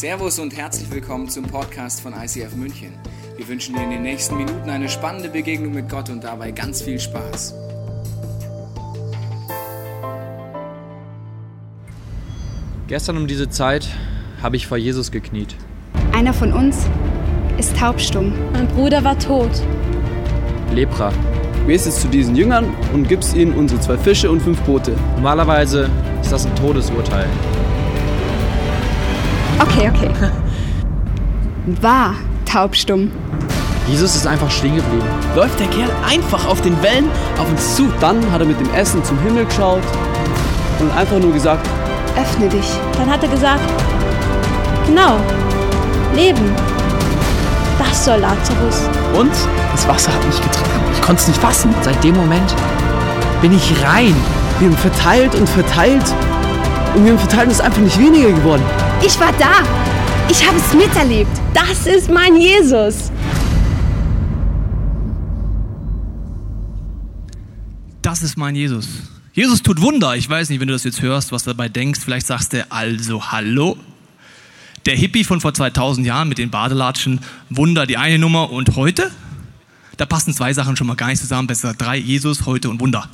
Servus und herzlich willkommen zum Podcast von ICF München. Wir wünschen dir in den nächsten Minuten eine spannende Begegnung mit Gott und dabei ganz viel Spaß. Gestern um diese Zeit habe ich vor Jesus gekniet. Einer von uns ist taubstumm. Mein Bruder war tot. Lepra. Gehst jetzt zu diesen Jüngern und gibst ihnen unsere zwei Fische und fünf Brote. Normalerweise ist das ein Todesurteil. Okay, okay. War taubstumm. Jesus ist einfach stehen geblieben. Läuft der Kerl einfach auf den Wellen auf uns zu. Dann hat er mit dem Essen zum Himmel geschaut und einfach nur gesagt, Öffne dich. Dann hat er gesagt, genau, Leben. Das soll Lazarus. und das Wasser hat mich getragen. Ich konnte es nicht fassen. Seit dem Moment bin ich rein. Wir haben verteilt und verteilt und wir haben verteilt und es ist einfach nicht weniger geworden. Ich war da. Ich habe es miterlebt. Das ist mein Jesus. Das ist mein Jesus. Jesus tut Wunder. Ich weiß nicht, wenn du das jetzt hörst, was du dabei denkst. Vielleicht sagst du, also hallo. Der Hippie von vor 2000 Jahren mit den Badelatschen, Wunder die eine Nummer und heute? Da passen zwei Sachen schon mal gar nicht zusammen. Besser drei, Jesus, heute und Wunder.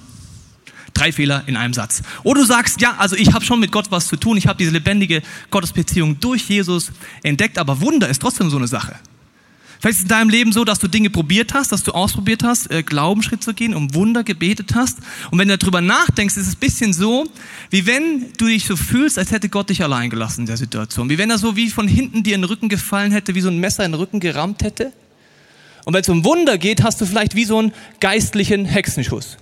Drei Fehler in einem Satz. Oder du sagst, ja, also ich habe schon mit Gott was zu tun. Ich habe diese lebendige Gottesbeziehung durch Jesus entdeckt, aber Wunder ist trotzdem so eine Sache. Vielleicht ist es in deinem Leben so, dass du Dinge probiert hast, dass du ausprobiert hast, äh, Glaubensschritt zu gehen, um Wunder gebetet hast. Und wenn du darüber nachdenkst, ist es ein bisschen so, wie wenn du dich so fühlst, als hätte Gott dich allein gelassen in der Situation. Wie wenn er so wie von hinten dir in den Rücken gefallen hätte, wie so ein Messer in den Rücken gerammt hätte. Und wenn es um Wunder geht, hast du vielleicht wie so einen geistlichen Hexenschuss.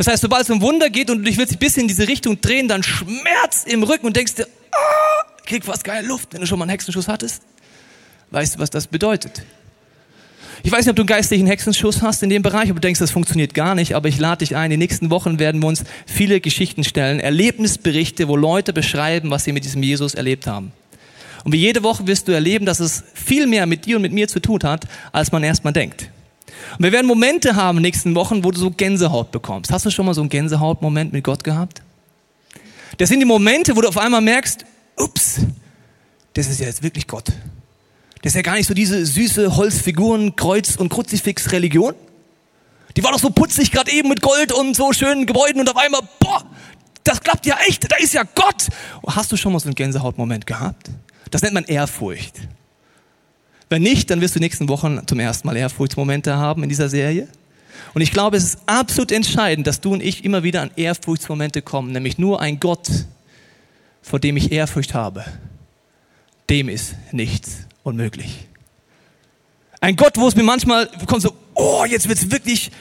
Das heißt, sobald es um Wunder geht und du dich willst ein bisschen in diese Richtung drehen, dann Schmerz im Rücken und denkst dir, ah, krieg fast geile Luft, wenn du schon mal einen Hexenschuss hattest. Weißt du, was das bedeutet? Ich weiß nicht, ob du einen geistlichen Hexenschuss hast in dem Bereich, ob du denkst, das funktioniert gar nicht, aber ich lade dich ein. In den nächsten Wochen werden wir uns viele Geschichten stellen, Erlebnisberichte, wo Leute beschreiben, was sie mit diesem Jesus erlebt haben. Und wie jede Woche wirst du erleben, dass es viel mehr mit dir und mit mir zu tun hat, als man erstmal denkt. Und wir werden Momente haben in den nächsten Wochen, wo du so Gänsehaut bekommst. Hast du schon mal so einen Gänsehaut-Moment mit Gott gehabt? Das sind die Momente, wo du auf einmal merkst, ups, das ist ja jetzt wirklich Gott. Das ist ja gar nicht so diese süße Holzfiguren, Kreuz- und Kruzifix-Religion. Die war doch so putzig gerade eben mit Gold und so schönen Gebäuden und auf einmal, boah, das klappt ja echt, da ist ja Gott. Hast du schon mal so einen Gänsehautmoment gehabt? Das nennt man Ehrfurcht. Wenn nicht, dann wirst du nächsten Wochen zum ersten Mal Ehrfurchtsmomente haben in dieser Serie. Und ich glaube, es ist absolut entscheidend, dass du und ich immer wieder an Ehrfurchtsmomente kommen, nämlich nur ein Gott, vor dem ich Ehrfurcht habe, dem ist nichts unmöglich. Ein Gott, wo es mir manchmal kommt so, oh, jetzt wird's wirklich,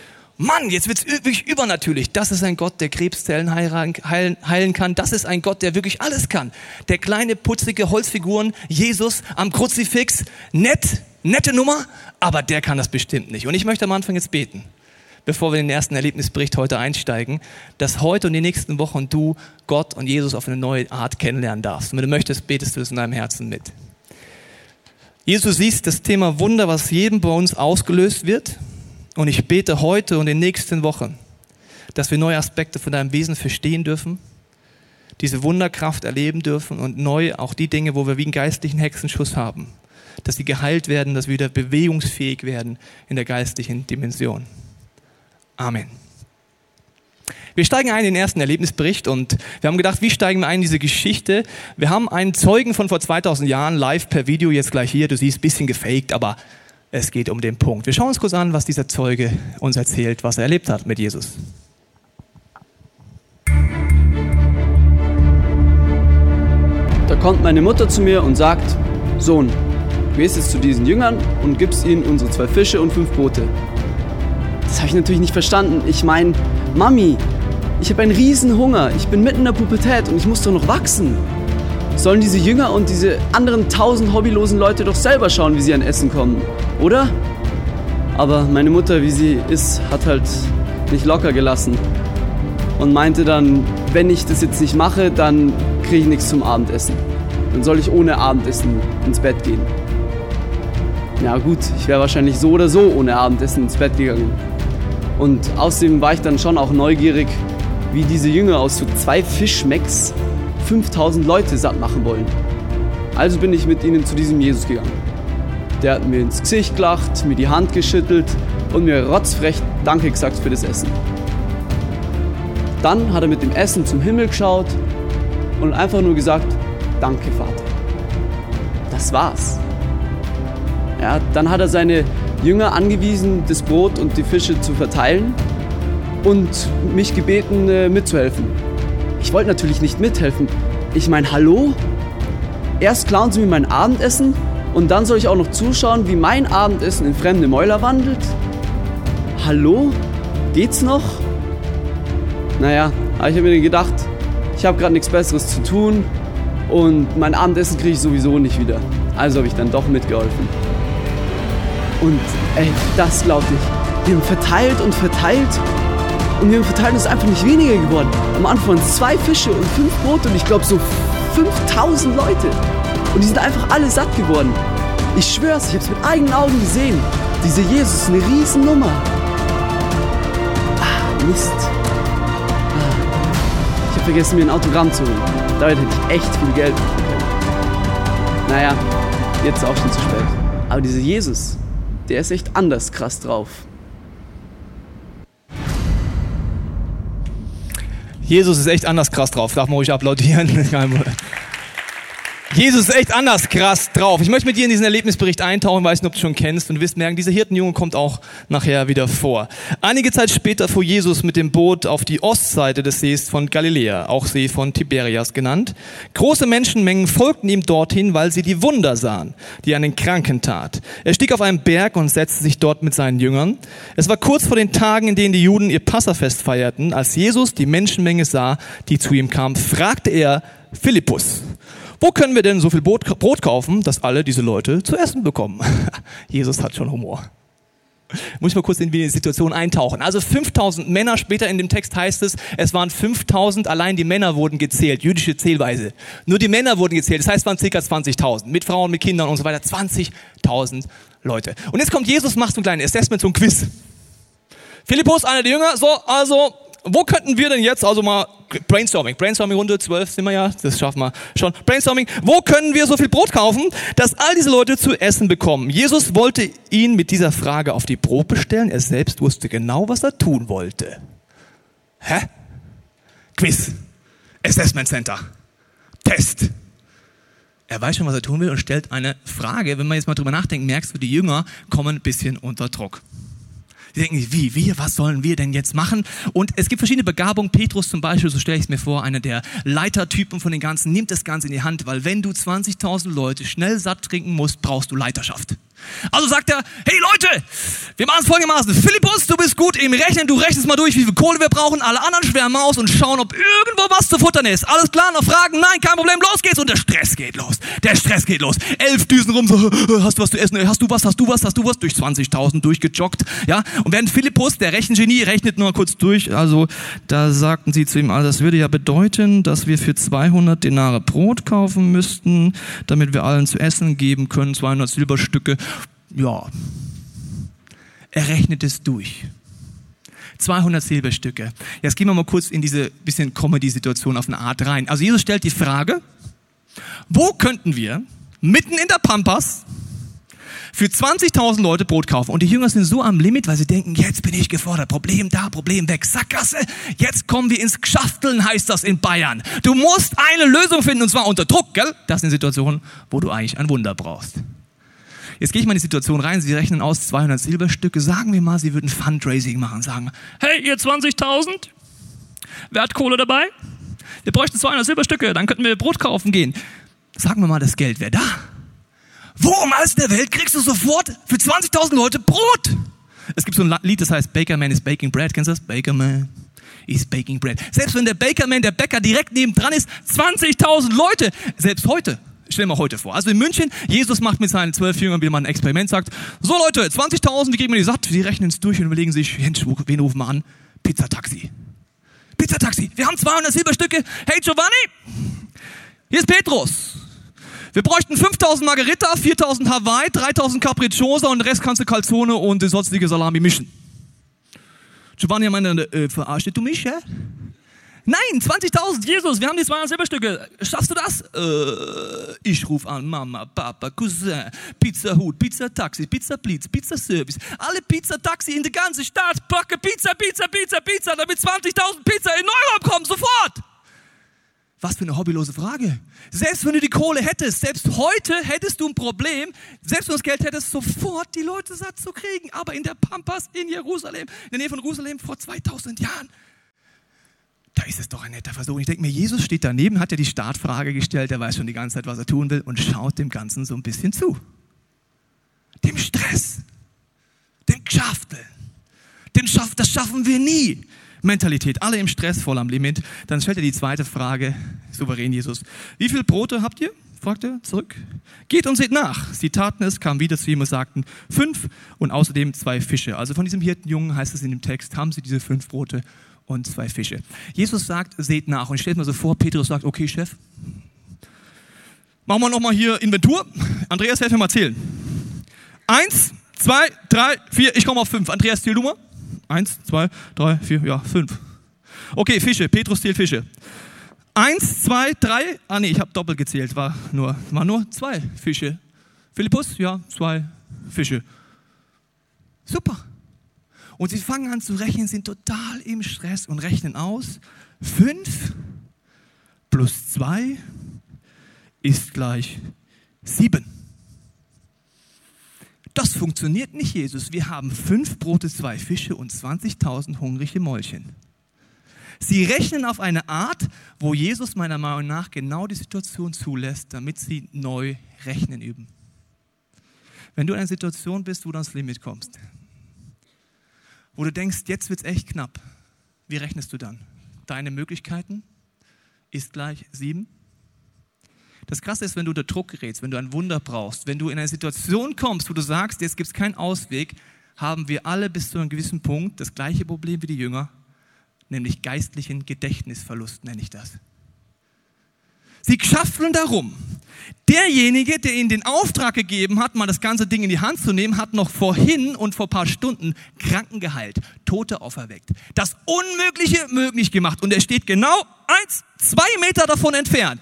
Mann, jetzt wird's wirklich übernatürlich. Das ist ein Gott, der Krebszellen heilen, heilen, kann. Das ist ein Gott, der wirklich alles kann. Der kleine, putzige Holzfiguren, Jesus am Kruzifix, nett, nette Nummer, aber der kann das bestimmt nicht. Und ich möchte am Anfang jetzt beten, bevor wir in den ersten Erlebnisbericht heute einsteigen, dass heute und die nächsten Wochen du Gott und Jesus auf eine neue Art kennenlernen darfst. Und wenn du möchtest, betest du es in deinem Herzen mit. Jesus, siehst das Thema Wunder, was jedem bei uns ausgelöst wird. Und ich bete heute und in den nächsten Wochen, dass wir neue Aspekte von deinem Wesen verstehen dürfen, diese Wunderkraft erleben dürfen und neu auch die Dinge, wo wir wie einen geistlichen Hexenschuss haben, dass sie geheilt werden, dass wir wieder bewegungsfähig werden in der geistlichen Dimension. Amen. Wir steigen ein in den ersten Erlebnisbericht und wir haben gedacht, wie steigen wir ein in diese Geschichte? Wir haben einen Zeugen von vor 2000 Jahren live per Video jetzt gleich hier. Du siehst, bisschen gefaked, aber es geht um den Punkt. Wir schauen uns kurz an, was dieser Zeuge uns erzählt, was er erlebt hat mit Jesus. Da kommt meine Mutter zu mir und sagt, Sohn, gehst jetzt zu diesen Jüngern und gibst ihnen unsere zwei Fische und fünf Brote. Das habe ich natürlich nicht verstanden. Ich meine, Mami, ich habe einen riesen Hunger. Ich bin mitten in der Pubertät und ich muss doch noch wachsen. Sollen diese Jünger und diese anderen tausend hobbylosen Leute doch selber schauen, wie sie an Essen kommen, oder? Aber meine Mutter, wie sie ist, hat halt nicht locker gelassen und meinte dann, wenn ich das jetzt nicht mache, dann kriege ich nichts zum Abendessen. Dann soll ich ohne Abendessen ins Bett gehen. Ja gut, ich wäre wahrscheinlich so oder so ohne Abendessen ins Bett gegangen. Und außerdem war ich dann schon auch neugierig, wie diese Jünger aus so zwei Fischmecks 5000 Leute satt machen wollen. Also bin ich mit ihnen zu diesem Jesus gegangen. Der hat mir ins Gesicht gelacht, mir die Hand geschüttelt und mir rotzfrech Danke gesagt für das Essen. Dann hat er mit dem Essen zum Himmel geschaut und einfach nur gesagt, danke Vater. Das war's. Ja, dann hat er seine Jünger angewiesen, das Brot und die Fische zu verteilen und mich gebeten, äh, mitzuhelfen. Ich wollte natürlich nicht mithelfen. Ich meine, hallo? Erst klauen sie mir mein Abendessen und dann soll ich auch noch zuschauen, wie mein Abendessen in fremde Mäuler wandelt? Hallo? Geht's noch? Naja, aber ich habe mir gedacht, ich habe gerade nichts Besseres zu tun und mein Abendessen kriege ich sowieso nicht wieder. Also habe ich dann doch mitgeholfen. Und ey, das glaubt nicht. Wir haben verteilt und verteilt und wir es ist einfach nicht weniger geworden. Am Anfang waren es zwei Fische und fünf Brote und ich glaube so 5000 Leute. Und die sind einfach alle satt geworden. Ich schwör's, ich habe es mit eigenen Augen gesehen. Dieser Jesus ist eine Riesennummer. Ah, Mist. Ah. Ich habe vergessen, mir ein Autogramm zu holen. Damit hätte ich echt viel Geld machen können. Naja, jetzt ist auch schon zu spät. Aber dieser Jesus, der ist echt anders krass drauf. Jesus ist echt anders krass drauf. Darf man ruhig applaudieren. Jesus ist echt anders krass drauf. Ich möchte mit dir in diesen Erlebnisbericht eintauchen, weiß nicht, ob du schon kennst und wirst merken, dieser Hirtenjunge kommt auch nachher wieder vor. Einige Zeit später fuhr Jesus mit dem Boot auf die Ostseite des Sees von Galiläa, auch See von Tiberias genannt. Große Menschenmengen folgten ihm dorthin, weil sie die Wunder sahen, die er an den Kranken tat. Er stieg auf einen Berg und setzte sich dort mit seinen Jüngern. Es war kurz vor den Tagen, in denen die Juden ihr Passafest feierten. Als Jesus die Menschenmenge sah, die zu ihm kam, fragte er Philippus, wo können wir denn so viel Brot, kaufen, dass alle diese Leute zu essen bekommen? Jesus hat schon Humor. Muss ich mal kurz in die Situation eintauchen. Also 5000 Männer, später in dem Text heißt es, es waren 5000, allein die Männer wurden gezählt, jüdische Zählweise. Nur die Männer wurden gezählt, das heißt, es waren ca. 20.000, mit Frauen, mit Kindern und so weiter, 20.000 Leute. Und jetzt kommt Jesus, macht so ein kleines Assessment, so ein Quiz. Philippus, einer der Jünger, so, also wo könnten wir denn jetzt, also mal Brainstorming, Brainstorming-Runde, zwölf sind wir ja, das schaffen wir schon. Brainstorming, wo können wir so viel Brot kaufen, dass all diese Leute zu essen bekommen? Jesus wollte ihn mit dieser Frage auf die Probe stellen, er selbst wusste genau, was er tun wollte. Hä? Quiz, Assessment Center, Test. Er weiß schon, was er tun will und stellt eine Frage. Wenn man jetzt mal drüber nachdenkt, merkst du, die Jünger kommen ein bisschen unter Druck. Die denken, wie, wir, was sollen wir denn jetzt machen? Und es gibt verschiedene Begabungen. Petrus zum Beispiel, so stelle ich es mir vor, einer der Leitertypen von den Ganzen, nimmt das Ganze in die Hand, weil wenn du 20.000 Leute schnell satt trinken musst, brauchst du Leiterschaft. Also sagt er, hey Leute, wir machen es folgendermaßen. Philippus, du bist gut im Rechnen, du rechnest mal durch, wie viel Kohle wir brauchen. Alle anderen schwärmen aus und schauen, ob irgendwo was zu futtern ist. Alles klar, noch Fragen? Nein, kein Problem, los geht's. Und der Stress geht los. Der Stress geht los. Elf Düsen rum, so, hast du was zu essen? Hast du was, hast du was, hast du was? Durch 20.000 durchgejoggt. Ja, und während Philippus, der Rechengenie, rechnet nur kurz durch. Also, da sagten sie zu ihm, also das würde ja bedeuten, dass wir für 200 Denare Brot kaufen müssten, damit wir allen zu essen geben können, 200 Silberstücke ja, er rechnet es durch. 200 Silberstücke. Jetzt gehen wir mal kurz in diese bisschen Comedy-Situation auf eine Art rein. Also Jesus stellt die Frage, wo könnten wir mitten in der Pampas für 20.000 Leute Brot kaufen. Und die Jünger sind so am Limit, weil sie denken, jetzt bin ich gefordert. Problem da, Problem weg. Sackgasse. Jetzt kommen wir ins Geschafteln, heißt das in Bayern. Du musst eine Lösung finden und zwar unter Druck, gell? Das ist eine Situation, wo du eigentlich ein Wunder brauchst. Jetzt gehe ich mal in die Situation rein, Sie rechnen aus 200 Silberstücke. Sagen wir mal, Sie würden Fundraising machen. Sagen, hey, ihr 20.000? Wer hat Kohle dabei? Wir bräuchten 200 Silberstücke, dann könnten wir Brot kaufen gehen. Sagen wir mal, das Geld wäre da. Wo um alles in der Welt kriegst du sofort für 20.000 Leute Brot? Es gibt so ein Lied, das heißt Baker Man is Baking Bread. Kennst du das? Baker Man is Baking Bread. Selbst wenn der Baker Man, der Bäcker direkt nebendran ist, 20.000 Leute, selbst heute stell mal heute vor. Also in München, Jesus macht mit seinen zwölf Jüngern wieder mal ein Experiment, sagt, so Leute, 20.000, wie kriegen wir die satt? Die rechnen es durch und überlegen sich, wen rufen wir an? Pizzataxi. Pizzataxi. Wir haben 200 Silberstücke. Hey Giovanni, hier ist Petrus. Wir bräuchten 5000 Margarita, 4000 Hawaii, 3000 Capricciosa und den Rest kannst du Calzone und die sonstige Salami mischen. Giovanni meinte, äh, verarscht du mich, hä? Nein, 20.000, Jesus, wir haben die 200 Silberstücke. Schaffst du das? Äh, ich rufe an Mama, Papa, Cousin, Pizza Hut, Pizza Taxi, Pizza Blitz, Pizza Service. Alle Pizza Taxi in der ganzen Stadt. Packe Pizza, Pizza, Pizza, Pizza, damit 20.000 Pizza in Neuraum kommen, sofort. Was für eine hobbylose Frage. Selbst wenn du die Kohle hättest, selbst heute hättest du ein Problem, selbst wenn du das Geld hättest, sofort die Leute satt zu kriegen. Aber in der Pampas in Jerusalem, in der Nähe von Jerusalem vor 2000 Jahren, da ist es doch ein netter Versuch. Ich denke mir, Jesus steht daneben, hat ja die Startfrage gestellt, er weiß schon die ganze Zeit, was er tun will und schaut dem Ganzen so ein bisschen zu. Dem Stress, dem Geschaftel, dem Schaff, das schaffen wir nie. Mentalität, alle im Stress, voll am Limit. Dann stellt er die zweite Frage, souverän Jesus. Wie viel Brote habt ihr? fragt er zurück. Geht und seht nach. Sie taten es, kamen wieder zu ihm und sagten, fünf und außerdem zwei Fische. Also von diesem Hirtenjungen heißt es in dem Text, haben sie diese fünf Brote und zwei Fische. Jesus sagt, seht nach. Und stellt mir so vor, Petrus sagt, okay, Chef, machen wir nochmal hier Inventur. Andreas, helf mir mal zählen. Eins, zwei, drei, vier, ich komme auf fünf. Andreas, zähl du mal. Eins, zwei, drei, vier, ja, fünf. Okay, Fische. Petrus zählt Fische. Eins, zwei, drei. Ah nee, ich habe doppelt gezählt. War nur, war nur zwei Fische. Philippus, ja, zwei Fische. Super. Und sie fangen an zu rechnen, sind total im Stress und rechnen aus. Fünf plus zwei ist gleich sieben. Das funktioniert nicht, Jesus. Wir haben fünf Brote, zwei Fische und 20.000 hungrige Mäulchen. Sie rechnen auf eine Art, wo Jesus meiner Meinung nach genau die Situation zulässt, damit sie neu rechnen üben. Wenn du in einer Situation bist, wo du ans Limit kommst, wo du denkst, jetzt wird es echt knapp, wie rechnest du dann? Deine Möglichkeiten ist gleich sieben. Das Krasse ist, wenn du unter Druck gerätst, wenn du ein Wunder brauchst, wenn du in eine Situation kommst, wo du sagst, jetzt gibt es keinen Ausweg, haben wir alle bis zu einem gewissen Punkt das gleiche Problem wie die Jünger, nämlich geistlichen Gedächtnisverlust nenne ich das. Sie schaffeln darum. Derjenige, der ihnen den Auftrag gegeben hat, mal das ganze Ding in die Hand zu nehmen, hat noch vorhin und vor ein paar Stunden Kranken geheilt, Tote auferweckt, das Unmögliche möglich gemacht. Und er steht genau eins, zwei Meter davon entfernt.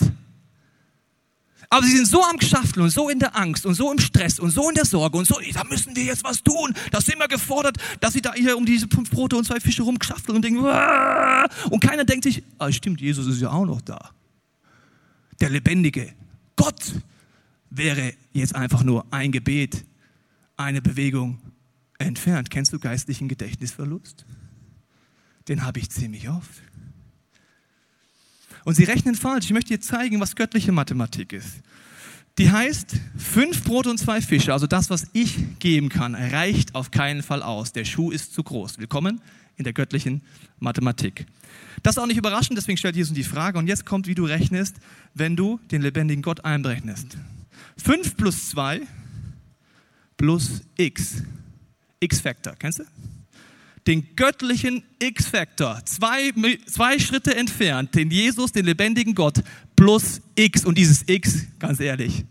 Aber sie sind so am Geschaffeln und so in der Angst und so im Stress und so in der Sorge und so, da müssen wir jetzt was tun. Da sind wir gefordert, dass sie da hier um diese fünf Brote und zwei Fische rumgeschaffeln und denken, Wah! und keiner denkt sich, ah, stimmt, Jesus ist ja auch noch da. Der lebendige Gott wäre jetzt einfach nur ein Gebet, eine Bewegung entfernt. Kennst du geistlichen Gedächtnisverlust? Den habe ich ziemlich oft. Und sie rechnen falsch. Ich möchte dir zeigen, was göttliche Mathematik ist. Die heißt, fünf Brote und zwei Fische, also das, was ich geben kann, reicht auf keinen Fall aus. Der Schuh ist zu groß. Willkommen in der göttlichen Mathematik. Das ist auch nicht überraschend, deswegen stellt Jesus die Frage. Und jetzt kommt, wie du rechnest, wenn du den lebendigen Gott einberechnest. Fünf plus zwei plus x. X-Factor, kennst du? den göttlichen X-Faktor, zwei, zwei Schritte entfernt, den Jesus, den lebendigen Gott, plus X. Und dieses X, ganz ehrlich,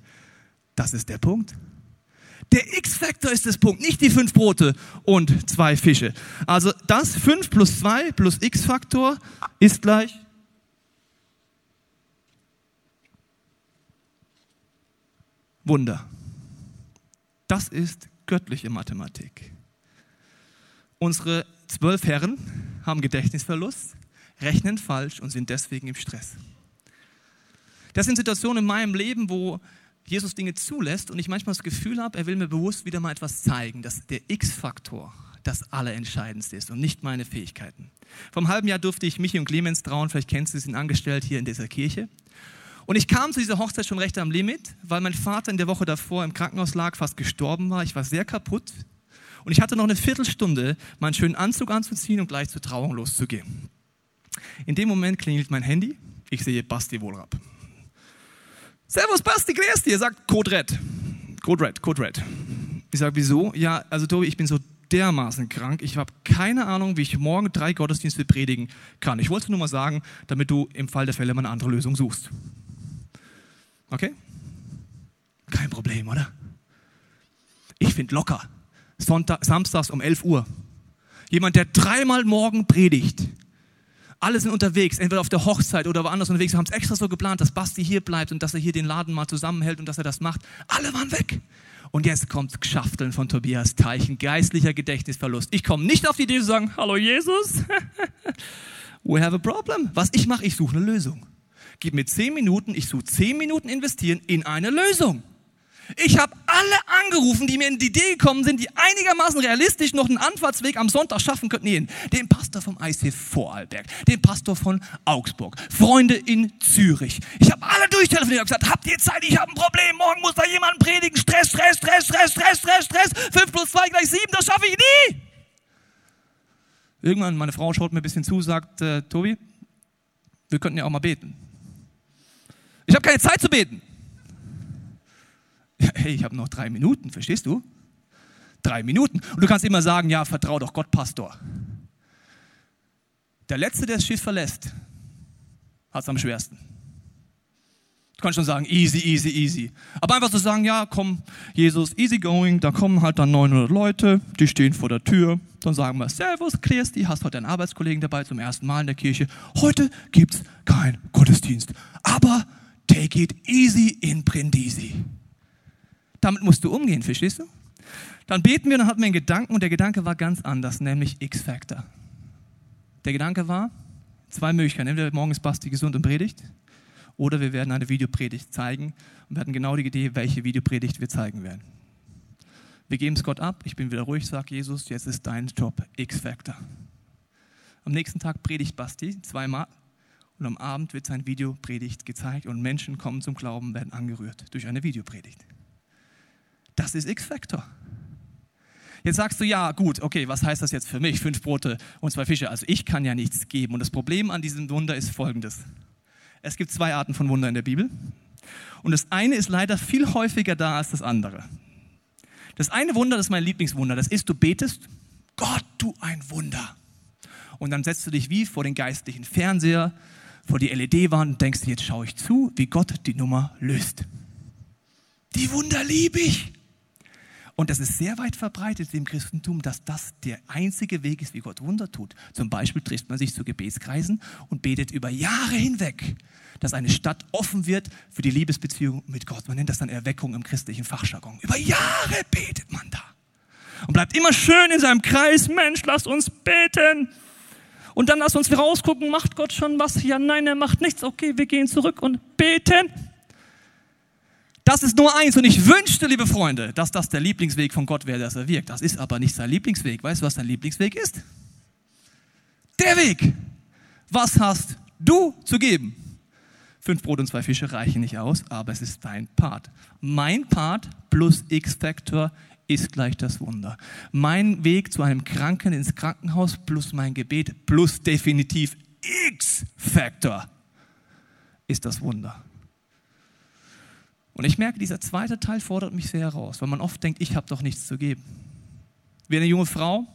das ist der Punkt. Der X-Faktor ist das Punkt, nicht die fünf Brote und zwei Fische. Also das 5 plus 2 plus X-Faktor ist gleich Wunder. Das ist göttliche Mathematik. Unsere zwölf Herren haben Gedächtnisverlust, rechnen falsch und sind deswegen im Stress. Das sind Situationen in meinem Leben, wo Jesus Dinge zulässt und ich manchmal das Gefühl habe, er will mir bewusst wieder mal etwas zeigen, dass der X-Faktor das Allerentscheidendste ist und nicht meine Fähigkeiten. Einem halben Jahr durfte ich Michi und Clemens trauen, vielleicht kennst du, sie sind angestellt hier in dieser Kirche. Und ich kam zu dieser Hochzeit schon recht am Limit, weil mein Vater in der Woche davor im Krankenhaus lag, fast gestorben war. Ich war sehr kaputt. Und ich hatte noch eine Viertelstunde, meinen schönen Anzug anzuziehen und gleich zur Trauung loszugehen. In dem Moment klingelt mein Handy. Ich sehe Basti Wohlrab. Servus Basti, grüß dir. Er sagt Code Red. Code Red, Code Red. Ich sage, wieso? Ja, also Tobi, ich bin so dermaßen krank. Ich habe keine Ahnung, wie ich morgen drei Gottesdienste predigen kann. Ich wollte nur mal sagen, damit du im Fall der Fälle mal eine andere Lösung suchst. Okay? Kein Problem, oder? Ich finde locker. Sonntag, samstags um 11 Uhr. Jemand, der dreimal morgen predigt. Alle sind unterwegs, entweder auf der Hochzeit oder woanders unterwegs. Wir haben es extra so geplant, dass Basti hier bleibt und dass er hier den Laden mal zusammenhält und dass er das macht. Alle waren weg. Und jetzt kommt Schafteln von Tobias Teichen, geistlicher Gedächtnisverlust. Ich komme nicht auf die Idee zu sagen, hallo Jesus, we have a problem. Was ich mache, ich suche eine Lösung. Gib mir zehn Minuten, ich suche zehn Minuten investieren in eine Lösung. Ich habe alle angerufen, die mir in die Idee gekommen sind, die einigermaßen realistisch noch einen Anfahrtsweg am Sonntag schaffen könnten. Nee, den Pastor vom IC Vorarlberg, den Pastor von Augsburg, Freunde in Zürich. Ich habe alle durchtelefoniert und gesagt, habt ihr Zeit? Ich habe ein Problem. Morgen muss da jemand predigen. Stress, Stress, Stress, Stress, Stress, Stress, Stress. 5 plus 2 gleich 7, das schaffe ich nie. Irgendwann, meine Frau schaut mir ein bisschen zu, sagt, äh, Tobi, wir könnten ja auch mal beten. Ich habe keine Zeit zu beten. hey, ich habe noch drei Minuten, verstehst du? Drei Minuten. Und du kannst immer sagen, ja, vertrau doch Gott, Pastor. Der Letzte, der das Schiff verlässt, hat es am schwersten. Du kannst schon sagen, easy, easy, easy. Aber einfach so sagen, ja, komm, Jesus, easy going, da kommen halt dann 900 Leute, die stehen vor der Tür. Dann sagen wir, Servus, Christi, hast heute einen Arbeitskollegen dabei zum ersten Mal in der Kirche. Heute gibt's keinen Gottesdienst. Aber take it easy in Brindisi. Damit musst du umgehen, verstehst du? Dann beten wir, dann hatten wir einen Gedanken und der Gedanke war ganz anders, nämlich X-Factor. Der Gedanke war, zwei Möglichkeiten. Entweder morgen ist Basti gesund und predigt oder wir werden eine Videopredigt zeigen und wir hatten genau die Idee, welche Videopredigt wir zeigen werden. Wir geben es Gott ab, ich bin wieder ruhig, sag Jesus, jetzt ist dein Job X-Factor. Am nächsten Tag predigt Basti zweimal und am Abend wird sein Videopredigt gezeigt und Menschen kommen zum Glauben, werden angerührt durch eine Videopredigt. Das ist X-Factor. Jetzt sagst du, ja, gut, okay, was heißt das jetzt für mich? Fünf Brote und zwei Fische. Also ich kann ja nichts geben. Und das Problem an diesem Wunder ist folgendes. Es gibt zwei Arten von Wunder in der Bibel. Und das eine ist leider viel häufiger da als das andere. Das eine Wunder, das ist mein Lieblingswunder, das ist, du betest, Gott, du ein Wunder. Und dann setzt du dich wie vor den geistlichen Fernseher, vor die LED-Wand und denkst, jetzt schaue ich zu, wie Gott die Nummer löst. Die Wunder liebe ich. Und das ist sehr weit verbreitet im Christentum, dass das der einzige Weg ist, wie Gott Wunder tut. Zum Beispiel trifft man sich zu Gebetskreisen und betet über Jahre hinweg, dass eine Stadt offen wird für die Liebesbeziehung mit Gott. Man nennt das dann Erweckung im christlichen Fachjargon. Über Jahre betet man da. Und bleibt immer schön in seinem Kreis. Mensch, lasst uns beten. Und dann lasst uns rausgucken, macht Gott schon was? Ja, nein, er macht nichts. Okay, wir gehen zurück und beten. Das ist nur eins. Und ich wünschte, liebe Freunde, dass das der Lieblingsweg von Gott wäre, dass er wirkt. Das ist aber nicht sein Lieblingsweg. Weißt du, was sein Lieblingsweg ist? Der Weg. Was hast du zu geben? Fünf Brot und zwei Fische reichen nicht aus, aber es ist dein Part. Mein Part plus X-Factor ist gleich das Wunder. Mein Weg zu einem Kranken ins Krankenhaus plus mein Gebet plus definitiv X-Factor ist das Wunder. Und ich merke, dieser zweite Teil fordert mich sehr heraus, weil man oft denkt, ich habe doch nichts zu geben. Wie eine junge Frau,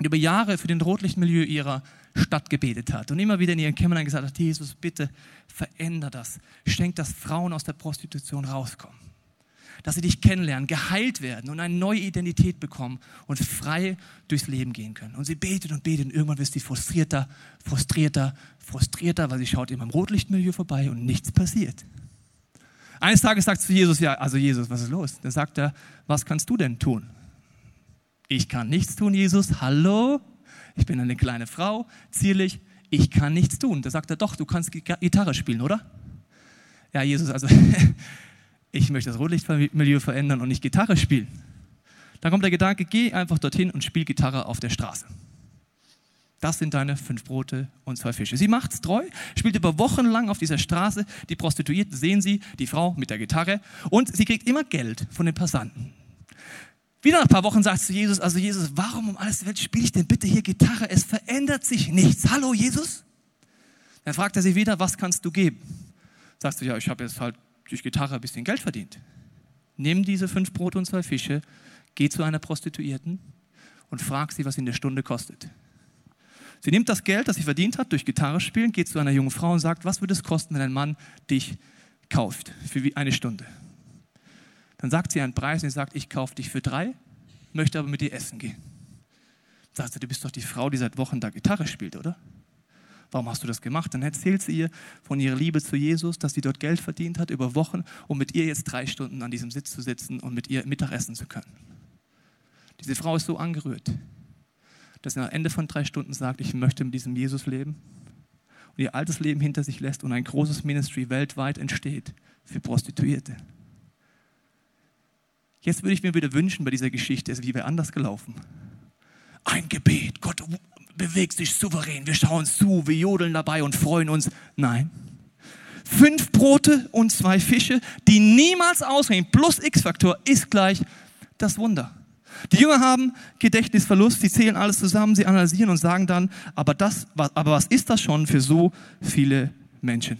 die über Jahre für den Rotlichtmilieu ihrer Stadt gebetet hat und immer wieder in ihren Kämmerlein gesagt hat, Jesus, bitte veränder das. Schenk, dass Frauen aus der Prostitution rauskommen. Dass sie dich kennenlernen, geheilt werden und eine neue Identität bekommen und frei durchs Leben gehen können. Und sie betet und betet und irgendwann wird sie frustrierter, frustrierter, frustrierter, weil sie schaut immer im Rotlichtmilieu vorbei und nichts passiert. Eines Tages sagt zu Jesus, ja, also Jesus, was ist los? Dann sagt er, was kannst du denn tun? Ich kann nichts tun, Jesus. Hallo? Ich bin eine kleine Frau, zierlich. Ich kann nichts tun. Da sagt er, doch, du kannst Gitarre spielen, oder? Ja, Jesus, also ich möchte das Rotlichtmilieu verändern und nicht Gitarre spielen. Dann kommt der Gedanke, geh einfach dorthin und spiel Gitarre auf der Straße. Das sind deine fünf Brote und zwei Fische. Sie macht's treu, spielt über Wochen lang auf dieser Straße. Die Prostituierten sehen sie, die Frau mit der Gitarre. Und sie kriegt immer Geld von den Passanten. Wieder nach ein paar Wochen sagt sie zu Jesus, also Jesus, warum um alles Welt spiele ich denn bitte hier Gitarre? Es verändert sich nichts. Hallo Jesus? Dann fragt er sie wieder, was kannst du geben? Sagst du, ja, ich habe jetzt halt durch Gitarre ein bisschen Geld verdient. Nimm diese fünf Brote und zwei Fische, geh zu einer Prostituierten und frag sie, was sie in der Stunde kostet. Sie nimmt das Geld, das sie verdient hat, durch Gitarre spielen, geht zu einer jungen Frau und sagt, was würde es kosten, wenn ein Mann dich kauft für eine Stunde? Dann sagt sie einen Preis und sie sagt, ich kaufe dich für drei, möchte aber mit dir essen gehen. Sagt sie, du bist doch die Frau, die seit Wochen da Gitarre spielt, oder? Warum hast du das gemacht? Dann erzählt sie ihr von ihrer Liebe zu Jesus, dass sie dort Geld verdient hat über Wochen, um mit ihr jetzt drei Stunden an diesem Sitz zu sitzen und mit ihr Mittagessen zu können. Diese Frau ist so angerührt, dass sie am Ende von drei Stunden sagt, ich möchte mit diesem Jesus leben und ihr altes Leben hinter sich lässt und ein großes Ministry weltweit entsteht für Prostituierte. Jetzt würde ich mir wieder wünschen bei dieser Geschichte, es wäre anders gelaufen. Ein Gebet, Gott bewegt sich souverän, wir schauen zu, wir jodeln dabei und freuen uns. Nein. Fünf Brote und zwei Fische, die niemals ausreichen, plus X-Faktor ist gleich das Wunder. Die Jünger haben Gedächtnisverlust, sie zählen alles zusammen, sie analysieren und sagen dann, aber, das, aber was ist das schon für so viele Menschen?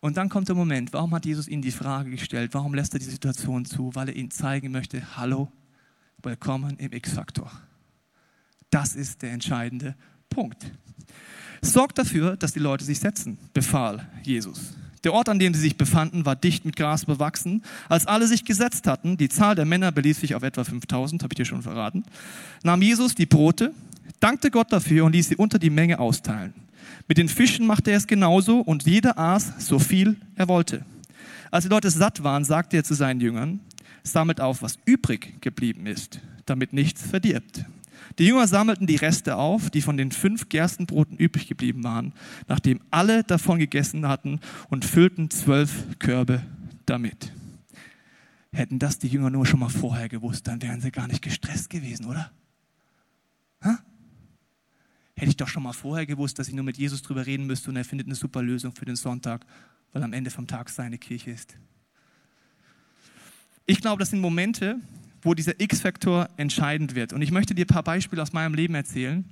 Und dann kommt der Moment, warum hat Jesus ihnen die Frage gestellt? Warum lässt er die Situation zu? Weil er ihnen zeigen möchte, hallo, willkommen im X-Faktor. Das ist der entscheidende Punkt. Sorgt dafür, dass die Leute sich setzen, befahl Jesus. Der Ort, an dem sie sich befanden, war dicht mit Gras bewachsen. Als alle sich gesetzt hatten, die Zahl der Männer beließ sich auf etwa 5000, habe ich dir schon verraten, nahm Jesus die Brote, dankte Gott dafür und ließ sie unter die Menge austeilen. Mit den Fischen machte er es genauso und jeder aß so viel er wollte. Als die Leute satt waren, sagte er zu seinen Jüngern, sammelt auf, was übrig geblieben ist, damit nichts verdirbt. Die Jünger sammelten die Reste auf, die von den fünf Gerstenbroten übrig geblieben waren, nachdem alle davon gegessen hatten und füllten zwölf Körbe damit. Hätten das die Jünger nur schon mal vorher gewusst, dann wären sie gar nicht gestresst gewesen, oder? Ha? Hätte ich doch schon mal vorher gewusst, dass ich nur mit Jesus drüber reden müsste und er findet eine super Lösung für den Sonntag, weil am Ende vom Tag seine Kirche ist. Ich glaube, das sind Momente, wo dieser X-Faktor entscheidend wird. Und ich möchte dir ein paar Beispiele aus meinem Leben erzählen,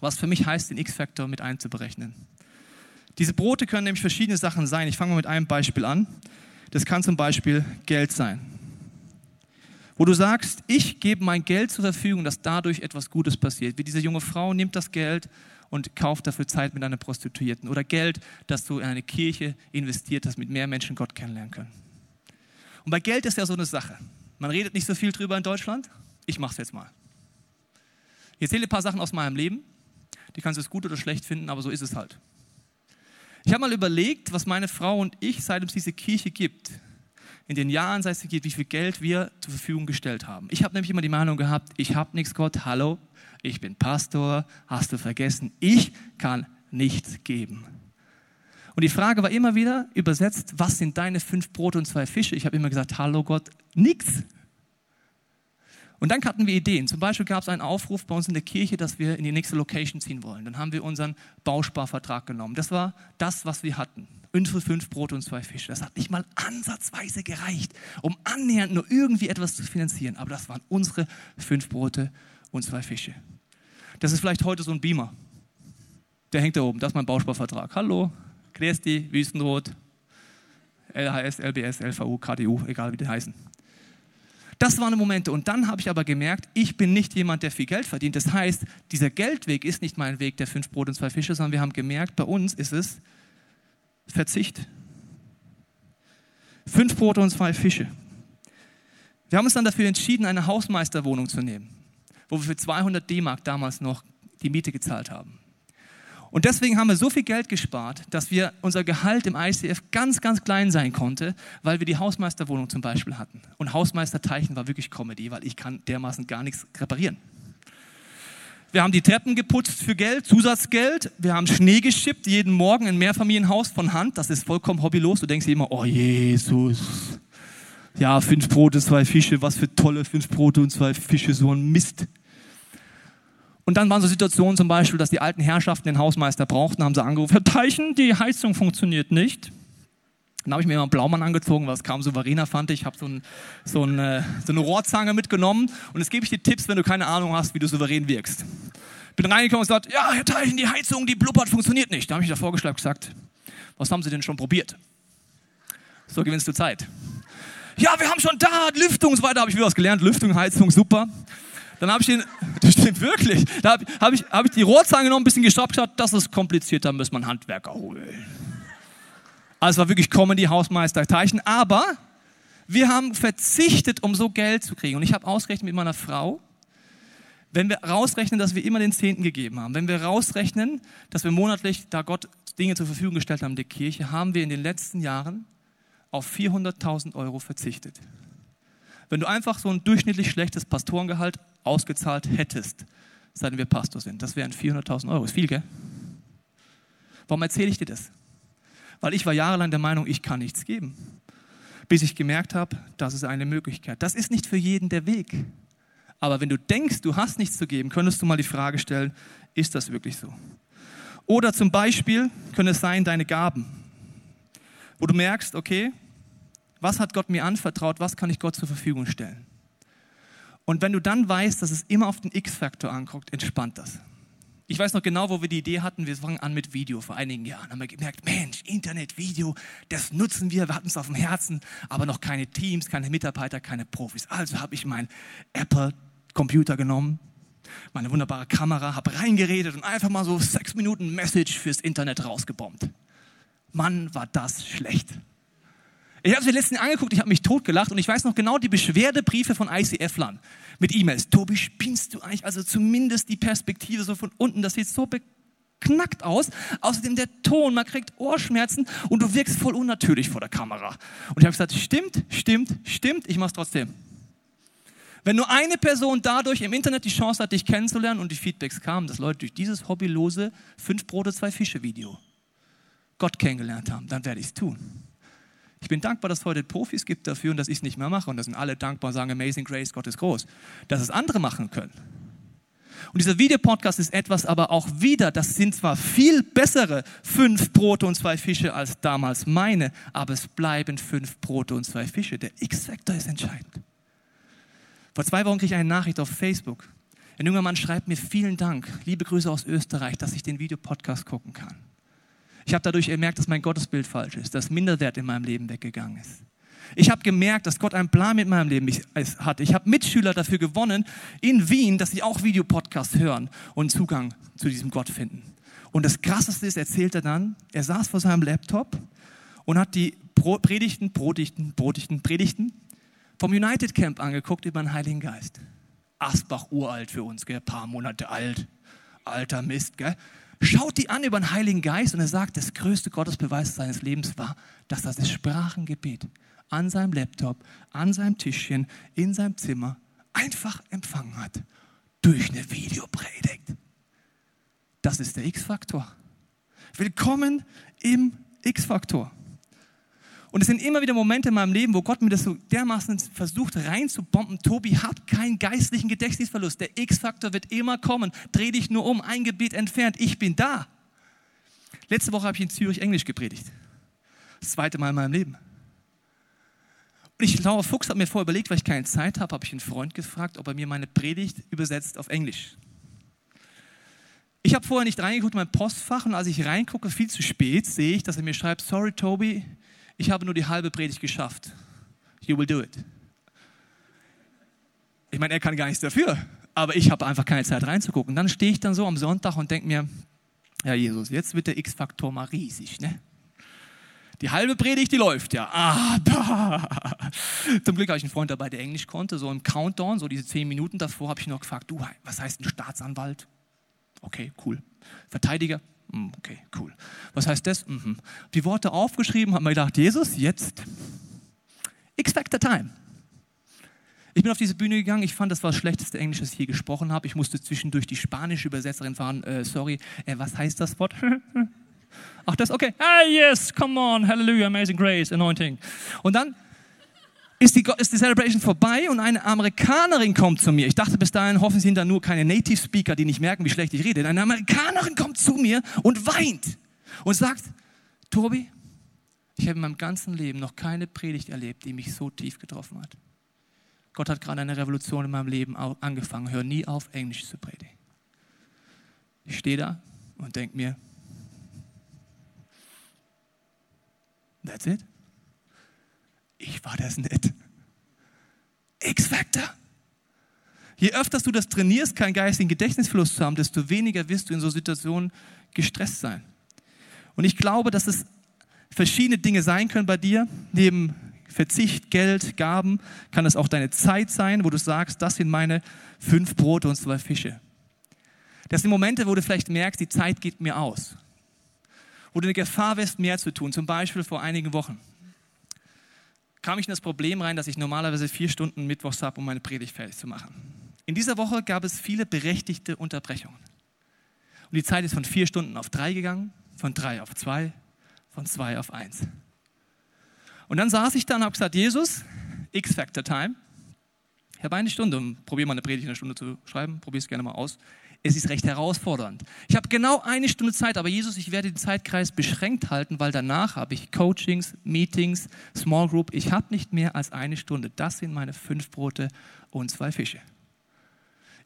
was für mich heißt, den X-Faktor mit einzuberechnen. Diese Brote können nämlich verschiedene Sachen sein. Ich fange mal mit einem Beispiel an. Das kann zum Beispiel Geld sein. Wo du sagst, ich gebe mein Geld zur Verfügung, dass dadurch etwas Gutes passiert. Wie diese junge Frau nimmt das Geld und kauft dafür Zeit mit einer Prostituierten. Oder Geld, das du in eine Kirche investiert hast, mit mehr Menschen Gott kennenlernen können. Und bei Geld ist ja so eine Sache. Man redet nicht so viel drüber in Deutschland. Ich mache es jetzt mal. Ich erzähle ein paar Sachen aus meinem Leben. Die kannst du es gut oder schlecht finden, aber so ist es halt. Ich habe mal überlegt, was meine Frau und ich, seit es diese Kirche gibt, in den Jahren, seit es sie gibt, wie viel Geld wir zur Verfügung gestellt haben. Ich habe nämlich immer die Meinung gehabt, ich habe nichts, Gott, hallo, ich bin Pastor, hast du vergessen, ich kann nichts geben. Und die Frage war immer wieder übersetzt, was sind deine fünf Brote und zwei Fische? Ich habe immer gesagt, hallo Gott, nix. Und dann hatten wir Ideen. Zum Beispiel gab es einen Aufruf bei uns in der Kirche, dass wir in die nächste Location ziehen wollen. Dann haben wir unseren Bausparvertrag genommen. Das war das, was wir hatten. Unsere fünf Brote und zwei Fische. Das hat nicht mal ansatzweise gereicht, um annähernd nur irgendwie etwas zu finanzieren. Aber das waren unsere fünf Brote und zwei Fische. Das ist vielleicht heute so ein Beamer. Der hängt da oben. Das ist mein Bausparvertrag. Hallo, Gresti, Wüstenrot, LHS, LBS, LVU, KDU, egal wie die heißen. Das waren Momente. Und dann habe ich aber gemerkt, ich bin nicht jemand, der viel Geld verdient. Das heißt, dieser Geldweg ist nicht mein Weg der fünf Brot und zwei Fische, sondern wir haben gemerkt, bei uns ist es Verzicht. Fünf Brote und zwei Fische. Wir haben uns dann dafür entschieden, eine Hausmeisterwohnung zu nehmen, wo wir für 200 D-Mark damals noch die Miete gezahlt haben. Und deswegen haben wir so viel Geld gespart, dass wir unser Gehalt im ICF ganz, ganz klein sein konnte, weil wir die Hausmeisterwohnung zum Beispiel hatten. Und Hausmeister Teichen war wirklich Comedy, weil ich kann dermaßen gar nichts reparieren. Wir haben die Treppen geputzt für Geld, Zusatzgeld. Wir haben Schnee geschippt, jeden Morgen in Mehrfamilienhaus von Hand. Das ist vollkommen hobbylos. Du denkst dir immer, oh Jesus. Ja, fünf Brote, zwei Fische, was für tolle fünf Brote und zwei Fische, so ein Mist. Und dann waren so Situationen zum Beispiel, dass die alten Herrschaften den Hausmeister brauchten, haben sie angerufen, Herr Teichen, die Heizung funktioniert nicht. Dann habe ich mir immer einen Blaumann angezogen, was kaum souveräner fand. Ich habe so, ein, so, eine, so eine Rohrzange mitgenommen und jetzt gebe ich dir Tipps, wenn du keine Ahnung hast, wie du souverän wirkst. Bin reingekommen und gesagt, ja, Herr Teichen, die Heizung, die blubbert, funktioniert nicht. Da habe ich da vorgeschlagen gesagt, was haben Sie denn schon probiert? So gewinnst du Zeit. Ja, wir haben schon da, Lüftung und so weiter, habe ich wieder was gelernt. Lüftung, Heizung, super. Dann habe ich den, das stimmt wirklich, da habe hab ich, hab ich die Rohrzange noch ein bisschen gestoppt, gesagt, das ist kompliziert, da muss man Handwerker holen. Also war wirklich Comedy, Hausmeister, Teichen, aber wir haben verzichtet, um so Geld zu kriegen. Und ich habe ausgerechnet mit meiner Frau, Wenn wir rausrechnen, dass wir immer den Zehnten gegeben haben, wenn wir rausrechnen, dass wir monatlich, da Gott Dinge zur Verfügung gestellt haben, der Kirche, haben wir in den letzten Jahren auf 400.000 Euro verzichtet. Wenn du einfach so ein durchschnittlich schlechtes Pastorengehalt ausgezahlt hättest, seitdem wir Pastor sind, das wären 400.000 Euro. Ist viel, gell? Warum erzähle ich dir das? Weil ich war jahrelang der Meinung, ich kann nichts geben. Bis ich gemerkt habe, das ist eine Möglichkeit. Das ist nicht für jeden der Weg. Aber wenn du denkst, du hast nichts zu geben, könntest du mal die Frage stellen, ist das wirklich so? Oder zum Beispiel können es sein, deine Gaben, wo du merkst, okay, was hat Gott mir anvertraut, was kann ich Gott zur Verfügung stellen? Und wenn du dann weißt, dass es immer auf den X-Faktor anguckt, entspannt das. Ich weiß noch genau, wo wir die Idee hatten, wir fangen an mit Video vor einigen Jahren. Haben wir gemerkt, Mensch, Internet, Video, das nutzen wir, wir hatten es auf dem Herzen, aber noch keine Teams, keine Mitarbeiter, keine Profis. Also habe ich mein Apple Computer genommen, meine wunderbare Kamera, habe reingeredet und einfach mal so sechs Minuten Message fürs Internet rausgebombt. Mann, war das schlecht. Ich habe es mir letztens angeguckt, ich habe mich totgelacht und ich weiß noch genau die Beschwerdebriefe von ICF-Lern mit E-Mails. Tobi, spinnst du eigentlich? Also zumindest die Perspektive so von unten, das sieht so beknackt aus. Außerdem der Ton, man kriegt Ohrschmerzen und du wirkst voll unnatürlich vor der Kamera. Und ich habe gesagt, stimmt, stimmt, stimmt, ich mache es trotzdem. Wenn nur eine Person dadurch im Internet die Chance hat, dich kennenzulernen und die Feedbacks kamen, dass Leute durch dieses hobbylose fünf Brote, zwei Fische Video Gott kennengelernt haben, dann werde ich es tun. Ich bin dankbar, dass es heute Profis gibt dafür und dass ich es nicht mehr mache. Und da sind alle dankbar und sagen, Amazing Grace, Gott ist groß. Dass es andere machen können. Und dieser Videopodcast ist etwas aber auch wieder, das sind zwar viel bessere fünf Brote und zwei Fische als damals meine, aber es bleiben fünf Brote und zwei Fische. Der X-Faktor ist entscheidend. Vor zwei Wochen kriege ich eine Nachricht auf Facebook. Ein junger Mann schreibt mir vielen Dank, liebe Grüße aus Österreich, dass ich den Videopodcast gucken kann. Ich habe dadurch gemerkt, dass mein Gottesbild falsch ist, dass Minderwert in meinem Leben weggegangen ist. Ich habe gemerkt, dass Gott einen Plan mit meinem Leben hat. Ich habe Mitschüler dafür gewonnen in Wien, dass sie auch Videopodcasts hören und Zugang zu diesem Gott finden. Und das Krasseste ist, erzählt er dann, er saß vor seinem Laptop und hat die Predigten, Predigten, Predigten, Predigten vom United Camp angeguckt über den Heiligen Geist. Asbach uralt für uns, gell? paar Monate alt. Alter Mist, gell? Schaut die an über den Heiligen Geist und er sagt, das größte Gottesbeweis seines Lebens war, dass er das Sprachengebet an seinem Laptop, an seinem Tischchen, in seinem Zimmer einfach empfangen hat. Durch eine Videopredigt. Das ist der X-Faktor. Willkommen im X-Faktor. Und es sind immer wieder Momente in meinem Leben, wo Gott mir das so dermaßen versucht reinzubomben. Tobi, hab keinen geistlichen Gedächtnisverlust. Der X-Faktor wird immer kommen. Dreh dich nur um, ein Gebet entfernt. Ich bin da. Letzte Woche habe ich in Zürich Englisch gepredigt. Das zweite Mal in meinem Leben. Und ich glaube, Fuchs hat mir vorher überlegt, weil ich keine Zeit habe, habe ich einen Freund gefragt, ob er mir meine Predigt übersetzt auf Englisch. Ich habe vorher nicht reingeguckt in mein Postfach und als ich reingucke, viel zu spät, sehe ich, dass er mir schreibt, sorry Tobi, ich habe nur die halbe Predigt geschafft. You will do it. Ich meine, er kann gar nichts dafür, aber ich habe einfach keine Zeit reinzugucken. Dann stehe ich dann so am Sonntag und denke mir, ja Jesus, jetzt wird der X-Faktor mal riesig, ne? Die halbe Predigt, die läuft ja. Aber zum Glück habe ich einen Freund dabei, der Englisch konnte. So im Countdown, so diese zehn Minuten davor, habe ich noch gefragt, du, was heißt ein Staatsanwalt? Okay, cool. Verteidiger? Hm, okay, cool. Was heißt das? Mhm. Die Worte aufgeschrieben, habe mir gedacht, Jesus, jetzt X-Factor Time. Ich bin auf diese Bühne gegangen, ich fand, das war das schlechteste Englisch, das ich je gesprochen habe. Ich musste zwischendurch die spanische Übersetzerin fahren, äh, sorry, äh, was heißt das Wort? Ach, das, okay. Ah, yes, come on, Hallelujah, Amazing Grace, Anointing. Und dann ist die, ist die Celebration vorbei und eine Amerikanerin kommt zu mir. Ich dachte bis dahin, hoffen sind da nur keine Native Speaker, die nicht merken, wie schlecht ich rede. Eine Amerikanerin kommt zu mir und weint und sagt, Tobi, ich habe in meinem ganzen Leben noch keine Predigt erlebt, die mich so tief getroffen hat. Gott hat gerade eine Revolution in meinem Leben angefangen. Hör nie auf, Englisch zu predigen. Ich stehe da und denke mir, that's it. Ich war das nicht. X-Factor. Je öfter du das trainierst, keinen geistigen Gedächtnisverlust zu haben, desto weniger wirst du in so Situationen gestresst sein. Und ich glaube, dass es verschiedene Dinge sein können bei dir, neben Verzicht, Geld, Gaben, kann es auch deine Zeit sein, wo du sagst, das sind meine fünf Brote und zwei Fische. Das sind Momente, wo du vielleicht merkst, die Zeit geht mir aus. Wo du eine Gefahr wirst, mehr zu tun. Zum Beispiel vor einigen Wochen kam ich in das Problem rein, dass ich normalerweise vier Stunden Mittwochs habe, um meine Predigt fertig zu machen. In dieser Woche gab es viele berechtigte Unterbrechungen. Und die Zeit ist von vier Stunden auf drei gegangen, von drei auf zwei, von zwei auf eins. Und dann saß ich da und habe gesagt, Jesus, X-Factor Time. Ich habe eine Stunde, probiere mal eine Predigt in einer Stunde zu schreiben, probiere es gerne mal aus. Es ist recht herausfordernd. Ich habe genau eine Stunde Zeit, aber Jesus, ich werde den Zeitkreis beschränkt halten, weil danach habe ich Coachings, Meetings, Small Group. Ich habe nicht mehr als eine Stunde. Das sind meine fünf Brote und zwei Fische.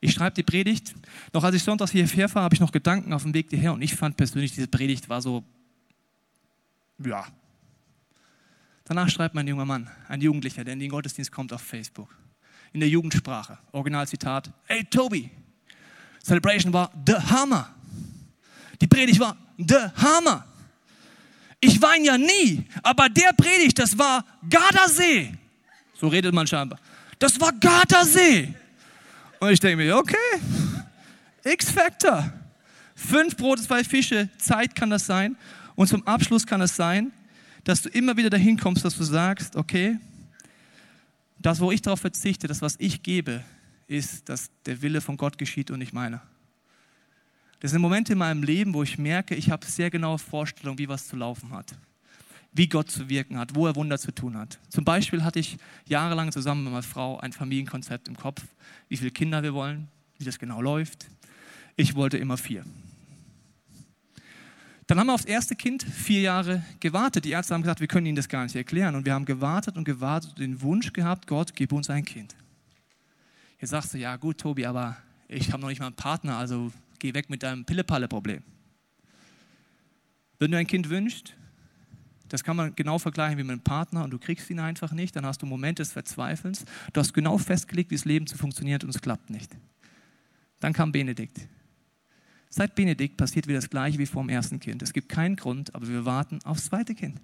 Ich schreibe die Predigt. Noch als ich sonntags hierher fahre, habe ich noch Gedanken auf dem Weg hierher und ich fand persönlich, diese Predigt war so, ja. Danach schreibt mein junger Mann, ein Jugendlicher, der in den Gottesdienst kommt auf Facebook, in der Jugendsprache, Originalzitat, hey Tobi, Celebration war the Hammer. Die Predigt war the Hammer. Ich weine ja nie, aber der Predigt, das war Gardasee. So redet man scheinbar. Das war Gardasee. Und ich denke mir, okay, X-Factor. Fünf Brote, zwei Fische, Zeit kann das sein. Und zum Abschluss kann es sein, dass du immer wieder dahin kommst, dass du sagst, okay, das, wo ich darauf verzichte, das, was ich gebe, ist, dass der Wille von Gott geschieht und nicht meiner. Das sind Momente in meinem Leben, wo ich merke, ich habe sehr genaue Vorstellungen, wie was zu laufen hat, wie Gott zu wirken hat, wo er Wunder zu tun hat. Zum Beispiel hatte ich jahrelang zusammen mit meiner Frau ein Familienkonzept im Kopf, wie viele Kinder wir wollen, wie das genau läuft. Ich wollte immer vier. Dann haben wir aufs erste Kind vier Jahre gewartet. Die Ärzte haben gesagt, wir können Ihnen das gar nicht erklären. Und wir haben gewartet und gewartet und den Wunsch gehabt, Gott, gib uns ein Kind. Jetzt sagst du, ja gut, Tobi, aber ich habe noch nicht mal einen Partner, also geh weg mit deinem Pille-Palle-Problem. Wenn du ein Kind wünschst, das kann man genau vergleichen wie mit einem Partner und du kriegst ihn einfach nicht, dann hast du einen Moment des Verzweifelns. Du hast genau festgelegt, wie das Leben zu funktioniert und es klappt nicht. Dann kam Benedikt. Seit Benedikt passiert wieder das Gleiche wie vor dem ersten Kind. Es gibt keinen Grund, aber wir warten aufs zweite Kind.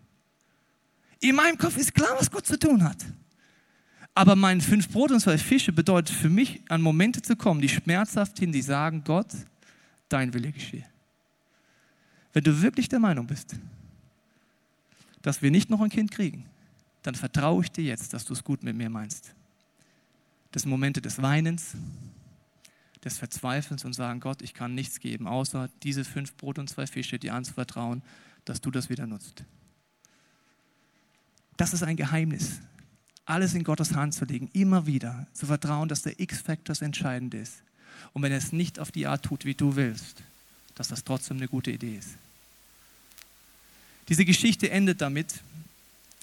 In meinem Kopf ist klar, was Gott zu tun hat. Aber mein fünf Brot und zwei Fische bedeutet für mich, an Momente zu kommen, die schmerzhaft sind, die sagen, Gott, dein Wille geschehe. Wenn du wirklich der Meinung bist, dass wir nicht noch ein Kind kriegen, dann vertraue ich dir jetzt, dass du es gut mit mir meinst. Das sind Momente des Weinens, des Verzweifelns und sagen, Gott, ich kann nichts geben, außer diese fünf Brot und zwei Fische, dir anzuvertrauen, dass du das wieder nutzt. Das ist ein Geheimnis alles in Gottes Hand zu legen, immer wieder zu vertrauen, dass der X-Faktor das Entscheidende ist. Und wenn er es nicht auf die Art tut, wie du willst, dass das trotzdem eine gute Idee ist. Diese Geschichte endet damit,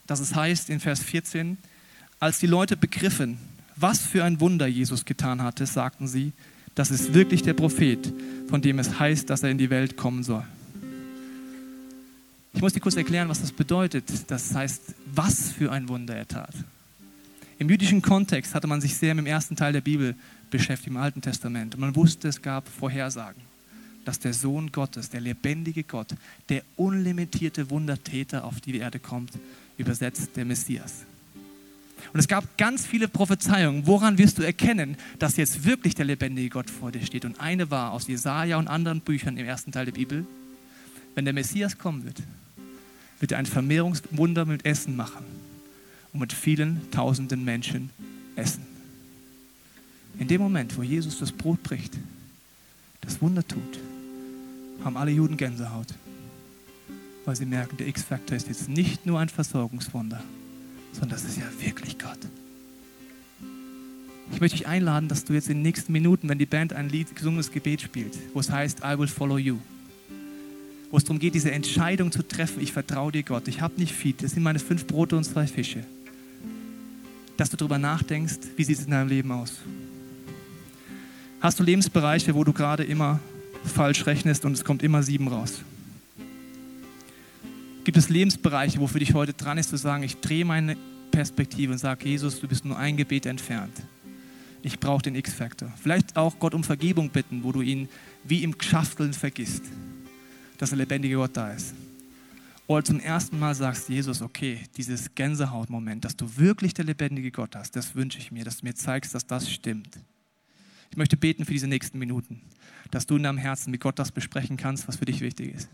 dass es heißt in Vers 14, als die Leute begriffen, was für ein Wunder Jesus getan hatte, sagten sie, das ist wirklich der Prophet, von dem es heißt, dass er in die Welt kommen soll. Ich muss dir kurz erklären, was das bedeutet. Das heißt, was für ein Wunder er tat. Im jüdischen Kontext hatte man sich sehr mit dem ersten Teil der Bibel beschäftigt, im Alten Testament. Und man wusste, es gab Vorhersagen, dass der Sohn Gottes, der lebendige Gott, der unlimitierte Wundertäter auf die Erde kommt, übersetzt der Messias. Und es gab ganz viele Prophezeiungen. Woran wirst du erkennen, dass jetzt wirklich der lebendige Gott vor dir steht? Und eine war aus Jesaja und anderen Büchern im ersten Teil der Bibel: Wenn der Messias kommen wird, wird er ein Vermehrungswunder mit Essen machen und mit vielen tausenden Menschen essen. In dem Moment, wo Jesus das Brot bricht, das Wunder tut, haben alle Juden Gänsehaut, weil sie merken, der X-Faktor ist jetzt nicht nur ein Versorgungswunder, sondern das ist ja wirklich Gott. Ich möchte dich einladen, dass du jetzt in den nächsten Minuten, wenn die Band ein Lied, gesungenes Gebet spielt, wo es heißt, I will follow you, wo es darum geht, diese Entscheidung zu treffen, ich vertraue dir Gott, ich habe nicht viel, das sind meine fünf Brote und zwei Fische dass du darüber nachdenkst, wie sieht es in deinem Leben aus? Hast du Lebensbereiche, wo du gerade immer falsch rechnest und es kommt immer sieben raus? Gibt es Lebensbereiche, wo für dich heute dran ist, zu sagen, ich drehe meine Perspektive und sage, Jesus, du bist nur ein Gebet entfernt. Ich brauche den X-Faktor. Vielleicht auch Gott um Vergebung bitten, wo du ihn wie im Schafteln vergisst, dass der lebendige Gott da ist. Oder zum ersten Mal sagst, Jesus, okay, dieses Gänsehautmoment, dass du wirklich der lebendige Gott hast, das wünsche ich mir, dass du mir zeigst, dass das stimmt. Ich möchte beten für diese nächsten Minuten, dass du in deinem Herzen mit Gott das besprechen kannst, was für dich wichtig ist.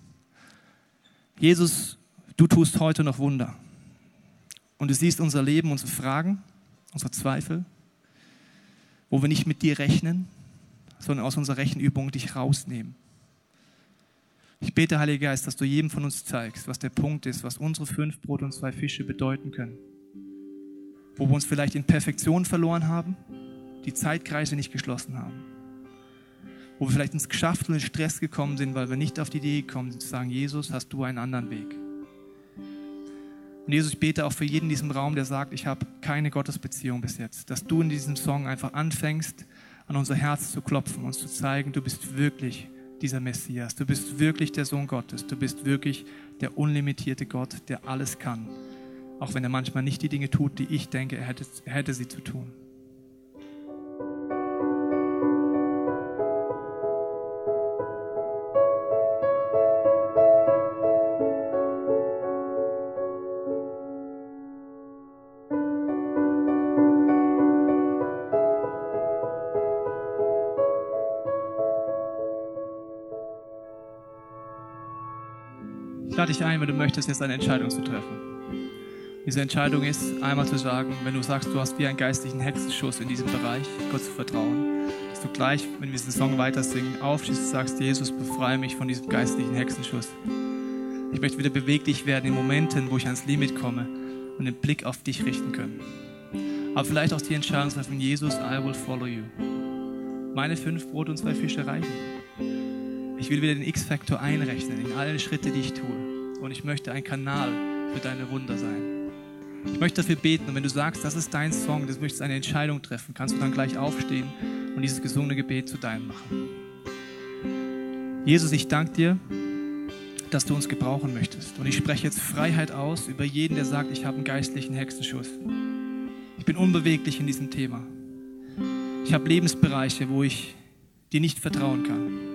Jesus, du tust heute noch Wunder. Und du siehst unser Leben, unsere Fragen, unsere Zweifel, wo wir nicht mit dir rechnen, sondern aus unserer Rechenübung dich rausnehmen. Ich bete, Heiliger Geist, dass du jedem von uns zeigst, was der Punkt ist, was unsere fünf Brot und zwei Fische bedeuten können. Wo wir uns vielleicht in Perfektion verloren haben, die Zeitkreise nicht geschlossen haben. Wo wir vielleicht ins Geschäft und in Stress gekommen sind, weil wir nicht auf die Idee gekommen sind zu sagen, Jesus, hast du einen anderen Weg. Und Jesus, ich bete auch für jeden in diesem Raum, der sagt, ich habe keine Gottesbeziehung bis jetzt, dass du in diesem Song einfach anfängst, an unser Herz zu klopfen, uns zu zeigen, du bist wirklich dieser Messias, du bist wirklich der Sohn Gottes, du bist wirklich der unlimitierte Gott, der alles kann, auch wenn er manchmal nicht die Dinge tut, die ich denke, er hätte, er hätte sie zu tun. Lade dich ein, wenn du möchtest, jetzt eine Entscheidung zu treffen. Diese Entscheidung ist, einmal zu sagen, wenn du sagst, du hast wie einen geistlichen Hexenschuss in diesem Bereich, Gott zu vertrauen, dass du gleich, wenn wir diesen Song weiter singen, aufstehst und sagst, Jesus, befreie mich von diesem geistlichen Hexenschuss. Ich möchte wieder beweglich werden in Momenten, wo ich ans Limit komme und den Blick auf dich richten können. Aber vielleicht auch die Entscheidung treffen, Jesus, I will follow you. Meine fünf Brot und zwei Fische reichen. Ich will wieder den X-Faktor einrechnen in alle Schritte, die ich tue und ich möchte ein Kanal für deine Wunder sein. Ich möchte dafür beten und wenn du sagst, das ist dein Song, du möchtest eine Entscheidung treffen, kannst du dann gleich aufstehen und dieses gesungene Gebet zu deinem machen. Jesus, ich danke dir, dass du uns gebrauchen möchtest. Und ich spreche jetzt Freiheit aus über jeden, der sagt, ich habe einen geistlichen Hexenschuss. Ich bin unbeweglich in diesem Thema. Ich habe Lebensbereiche, wo ich dir nicht vertrauen kann.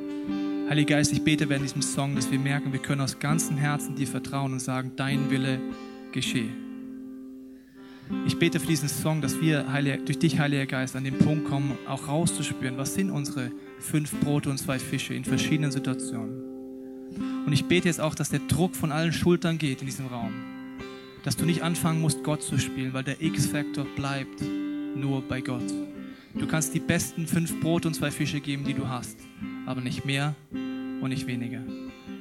Heiliger Geist, ich bete während diesem Song, dass wir merken, wir können aus ganzem Herzen dir vertrauen und sagen, dein Wille geschehe. Ich bete für diesen Song, dass wir durch dich, Heiliger Geist, an den Punkt kommen, auch rauszuspüren, was sind unsere fünf Brote und zwei Fische in verschiedenen Situationen. Und ich bete jetzt auch, dass der Druck von allen Schultern geht in diesem Raum. Dass du nicht anfangen musst, Gott zu spielen, weil der X-Faktor bleibt nur bei Gott. Du kannst die besten fünf Brote und zwei Fische geben, die du hast, aber nicht mehr und nicht weniger.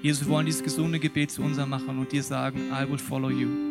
Jesus, wir wollen dieses gesunde Gebet zu unser machen und dir sagen, I will follow you.